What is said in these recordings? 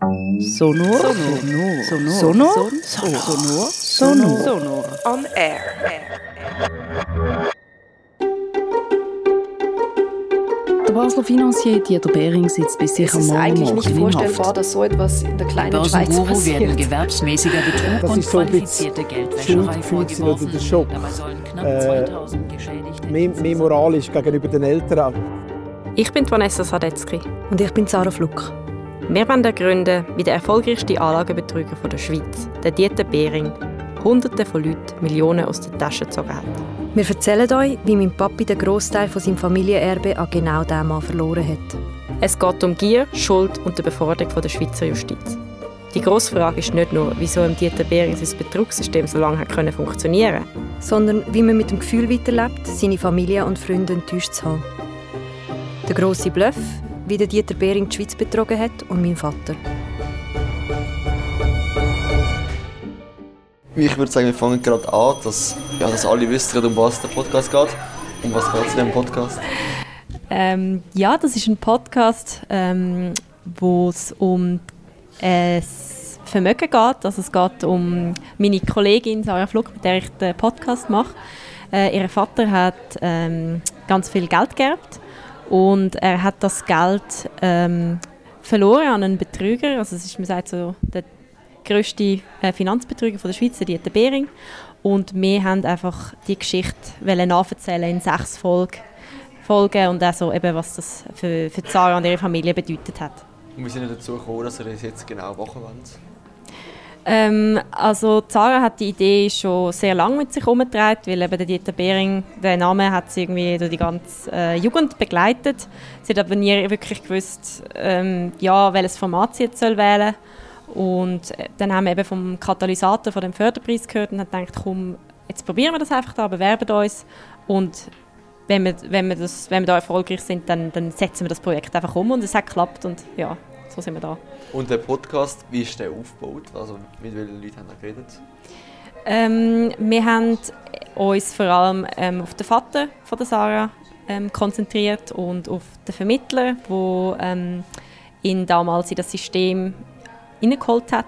Sonor. Sonor. Sonor. Sonor. Sonor. Sonor. On air. Der Basler Financier Dieter Behring sitzt bis sich am Morgen eigentlich nicht vorstellbar, dass so etwas in der kleinen Schweiz passiert. werden gewerbsmäßiger Betrug das und so qualifizierte Geldwäscherei vorgeworfen. Der Schock. Dabei sollen knapp äh, 2000 Geschädigte... Mehr, mehr moralisch gegenüber den Eltern. Ich bin Vanessa Sadetzky. Und ich bin Sarah Fluck. Wir wollen ergründen, wie der erfolgreichste Anlagebetrüger der Schweiz, der Dieter Behring, Hunderte von Leuten Millionen aus den Taschen gezogen hat. Wir erzählen euch, wie mein Papi den Großteil von seinem Familienerbe an genau diesem Mann verloren hat. Es geht um Gier, Schuld und die Beforderung der Schweizer Justiz. Die grosse Frage ist nicht nur, wieso im Dieter Behring sein Betrugssystem so lange hat können funktionieren sondern wie man mit dem Gefühl weiterlebt, seine Familie und Freunde enttäuscht zu haben. Der grosse Bluff, wie der Dieter Behring die Schweiz betrogen hat und mein Vater. Ich würde sagen, wir fangen gerade an, dass, ja, dass alle wissen, um was der Podcast geht. Um was geht es in diesem Podcast? Ähm, ja, das ist ein Podcast, ähm, wo es um äh, Vermögen geht. Also es geht um meine Kollegin Sarah Fluck, mit der ich den Podcast mache. Äh, ihr Vater hat ähm, ganz viel Geld geerbt und er hat das Geld ähm, verloren an einen Betrüger. Also es ist, man sagt so, der grösste äh, Finanzbetrüger von der Schweiz, Dieter Behring. Und wir haben einfach die Geschichte nachverzählen in sechs Folgen, Folgen und also eben, was das für, für Zara und ihre Familie bedeutet hat. Und wie sind wir dazu gekommen, dass ihr das jetzt genau machen wollt? Ähm, also Zara hat die Idee schon sehr lange mit sich herumgetragen, weil eben der Dieter Behring, der Name hat sie irgendwie durch die ganze äh, Jugend begleitet. Sie hat aber nie wirklich gewusst, ähm, ja, welches Format sie jetzt soll. Und äh, dann haben wir eben vom Katalysator von dem Förderpreis gehört und haben gedacht, komm, jetzt probieren wir das einfach da, bewerben uns und wenn wir, wenn wir, das, wenn wir da erfolgreich sind, dann, dann setzen wir das Projekt einfach um und es hat geklappt und ja, so sind wir da. Und der Podcast, wie ist der aufgebaut? Also mit welchen Leuten haben wir geredet? Ähm, wir haben uns vor allem ähm, auf den Vater von der Sarah ähm, konzentriert und auf den Vermittler, der ähm, ihn damals in das System reingeholt hat.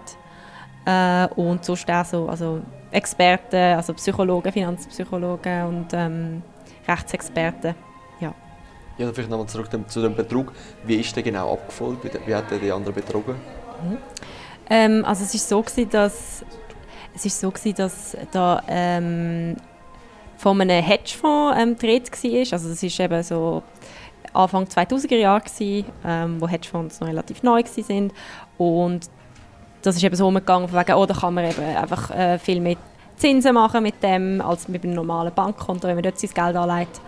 Äh, und sonst auch so, also Experten, also Psychologen, Finanzpsychologen und ähm, Rechtsexperten. Ja. Vielleicht nochmal zurück zu dem Betrug. Wie ist der genau abgefolgt? Wie, hat der die anderen betrogen? Mhm. Ähm, also es ist so gewesen, dass es ist so gewesen, dass da ähm, von einem Hedgefonds ähm, gedreht war. Also es ist eben so Anfang 2000er Jahre gewesen, ähm, wo Hedgefonds noch relativ neu waren. Und das ist eben so umgegangen, wegen, oh, da kann man eben einfach äh, viel mehr Zinsen machen mit dem, als mit einem normalen Bankkonto, wenn man dort sein Geld anlegt.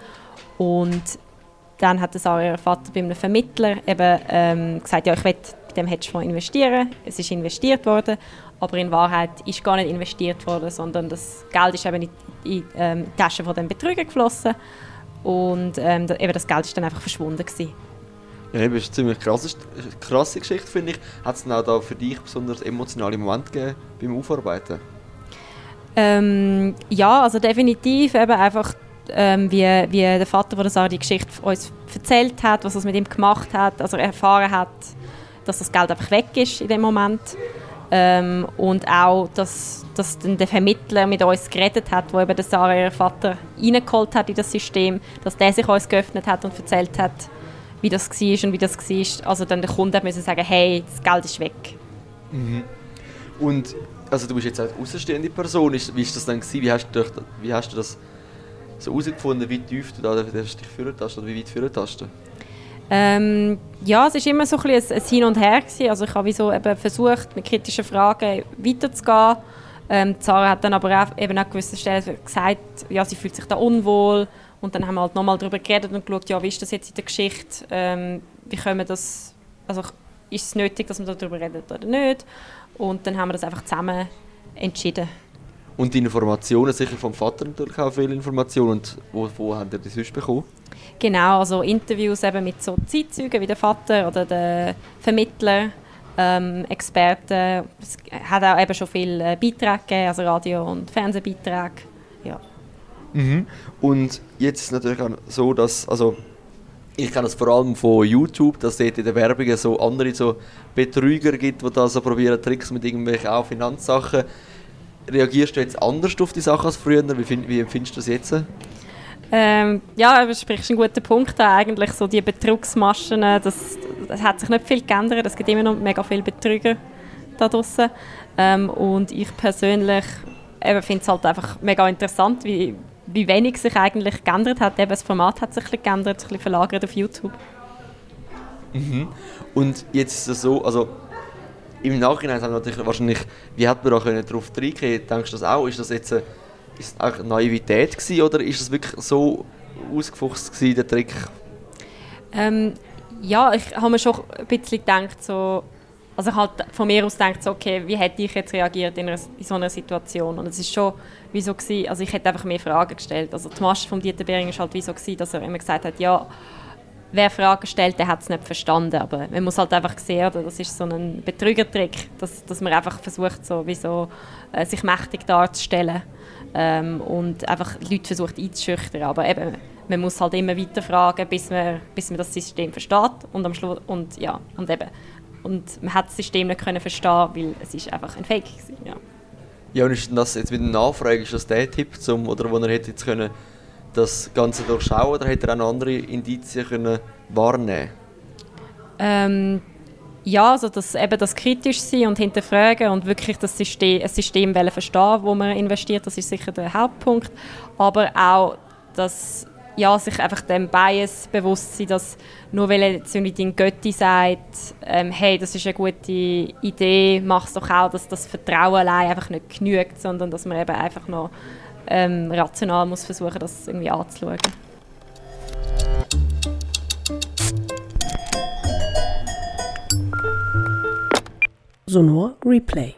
Und dann hat das auch ihr Vater bei einem Vermittler eben ähm, gesagt, ja, ich will bei dem Hedgefonds investieren. Es ist investiert worden, aber in Wahrheit ist gar nicht investiert worden, sondern das Geld ist eben in, in ähm, die Tasche von dem Betrüger geflossen und ähm, eben das Geld ist dann einfach verschwunden gewesen. Ja, das ist eine ziemlich krasse, krasse Geschichte, finde ich. Hat es auch da für dich besonders emotionale Momente gegeben beim Aufarbeiten? Ähm, ja, also definitiv eben einfach, ähm, wie, wie der Vater der Sarah die Geschichte uns erzählt hat, was er mit ihm gemacht hat, also er erfahren hat, dass das Geld einfach weg ist in dem Moment. Ähm, und auch, dass, dass der Vermittler mit uns geredet hat, wo eben der Sarah ihren Vater reingeholt hat in das System, dass der sich uns geöffnet hat und erzählt hat, wie das war und wie das war. Also dann der Kunde musste sagen, hey, das Geld ist weg. Mhm. Und also du bist jetzt eine außenstehende Person, wie war das dann? Wie hast du, wie hast du das so herausgefunden, wie tief du da dich führen hast oder wie weit führen hast? Ähm, ja, es war immer so ein, ein, ein Hin und Her. Gewesen. Also ich habe so eben versucht, mit kritischen Fragen weiterzugehen. Ähm, Zara hat dann aber auch, eben an gewissen Stellen gesagt, ja, sie fühlt sich da unwohl und dann haben wir halt nochmal darüber geredet und geschaut, ja, wie ist das jetzt in der Geschichte, ähm, wie können wir das, also ist es nötig, dass man darüber redet oder nicht. Und dann haben wir das einfach zusammen entschieden. Und die Informationen, sicher vom Vater natürlich auch viele Informationen. Und wo, wo haben ihr die sonst bekommen? Genau, also Interviews eben mit so Zeitzeugen wie der Vater oder der Vermittler, ähm, Experten. Es hat auch eben schon viele Beiträge gegeben, also Radio- und Fernsehbeiträge. Ja. Mhm. Und jetzt ist es natürlich auch so, dass, also ich kenne das vor allem von YouTube, dass es in den Werbungen so andere so Betrüger gibt, die da so probieren, Tricks mit irgendwelchen auch Finanzsachen. Reagierst du jetzt anders auf die Sachen als früher? Wie, find, wie empfindest du das jetzt? Ähm, ja, du sprichst einen guten Punkt an. Eigentlich so die Betrugsmaschen, das, das hat sich nicht viel geändert. Es gibt immer noch mega viele Betrüger da draußen. Ähm, und ich persönlich finde es halt einfach mega interessant, wie, wie wenig sich eigentlich geändert hat. Eben das Format hat sich ein bisschen geändert, ein bisschen verlagert auf YouTube. Mhm. Und jetzt ist es so, also im Nachhinein haben wir natürlich wahrscheinlich, wie hat man da darauf reingehen Denkst du das auch? Ist das jetzt eine, ist das eine Naivität gewesen, oder ist das wirklich so ausgefuchst gewesen, der Trick? Ähm, ja, ich habe mir schon ein bisschen gedacht, so, also ich halt von mir aus gedacht, so, okay, wie hätte ich jetzt reagiert in, einer, in so einer Situation? Und es ist schon wie so gewesen, also ich hätte einfach mehr Fragen gestellt. Also die Masche von Dieter Behring ist halt wie so gewesen, dass er immer gesagt hat, ja, wer Fragen stellt, der hat es nicht verstanden. Aber man muss halt einfach sehen, oder? das ist so ein Betrügertrick, dass, dass man einfach versucht, so, wie so, äh, sich mächtig darzustellen ähm, und einfach Leute versucht einzuschüchtern. Aber eben, man muss halt immer weiter fragen, bis man, bis man das System versteht und am Schluss und ja und eben und man hat das System nicht können verstehen, weil es ist einfach ein Fake gewesen, ja. Ja, und ist das jetzt mit der Nachfrage, ist das der Tipp, zum, oder wo er hätte jetzt können das Ganze durchschauen oder hätte er auch andere Indizien können wahrnehmen ähm, ja, also das, eben das kritisch sein und hinterfragen und wirklich das System, ein System verstehen, wo man investiert, das ist sicher der Hauptpunkt. Aber auch das ja, sich einfach dem Bias bewusst sein, dass nur weil jetzt dein Götti sagt, ähm, hey, das ist eine gute Idee, mach es doch auch, dass das Vertrauen allein einfach nicht genügt, sondern dass man eben einfach noch ähm, rational muss versuchen, das irgendwie anzuschauen. Sonor Replay.